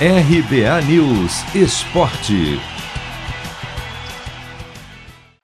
RBA News Esporte.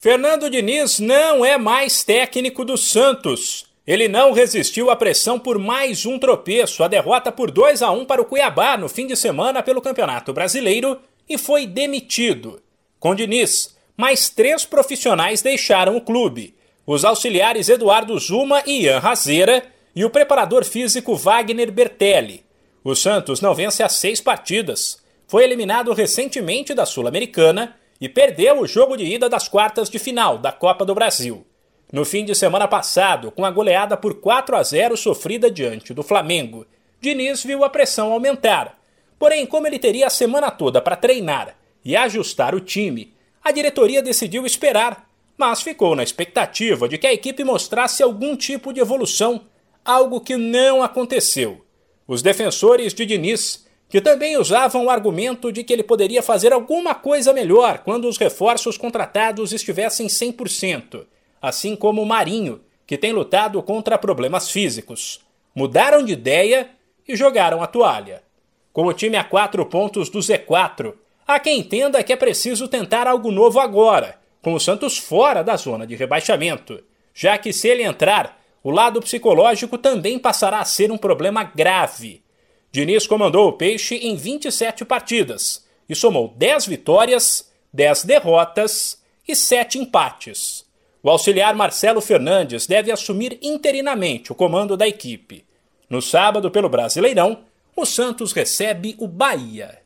Fernando Diniz não é mais técnico do Santos. Ele não resistiu à pressão por mais um tropeço, a derrota por 2 a 1 para o Cuiabá no fim de semana pelo Campeonato Brasileiro e foi demitido. Com Diniz, mais três profissionais deixaram o clube: os auxiliares Eduardo Zuma e Ian Razeira e o preparador físico Wagner Bertelli. O Santos não vence há seis partidas. Foi eliminado recentemente da Sul-Americana e perdeu o jogo de ida das quartas de final da Copa do Brasil. No fim de semana passado, com a goleada por 4 a 0 sofrida diante do Flamengo, Diniz viu a pressão aumentar. Porém, como ele teria a semana toda para treinar e ajustar o time, a diretoria decidiu esperar, mas ficou na expectativa de que a equipe mostrasse algum tipo de evolução, algo que não aconteceu. Os defensores de Diniz, que também usavam o argumento de que ele poderia fazer alguma coisa melhor quando os reforços contratados estivessem 100%, assim como o Marinho, que tem lutado contra problemas físicos. Mudaram de ideia e jogaram a toalha. Com o time a quatro pontos do Z4, há quem entenda que é preciso tentar algo novo agora, com o Santos fora da zona de rebaixamento, já que se ele entrar, o lado psicológico também passará a ser um problema grave. Diniz comandou o Peixe em 27 partidas e somou 10 vitórias, 10 derrotas e 7 empates. O auxiliar Marcelo Fernandes deve assumir interinamente o comando da equipe. No sábado, pelo Brasileirão, o Santos recebe o Bahia.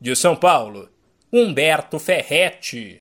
De São Paulo, Humberto Ferretti.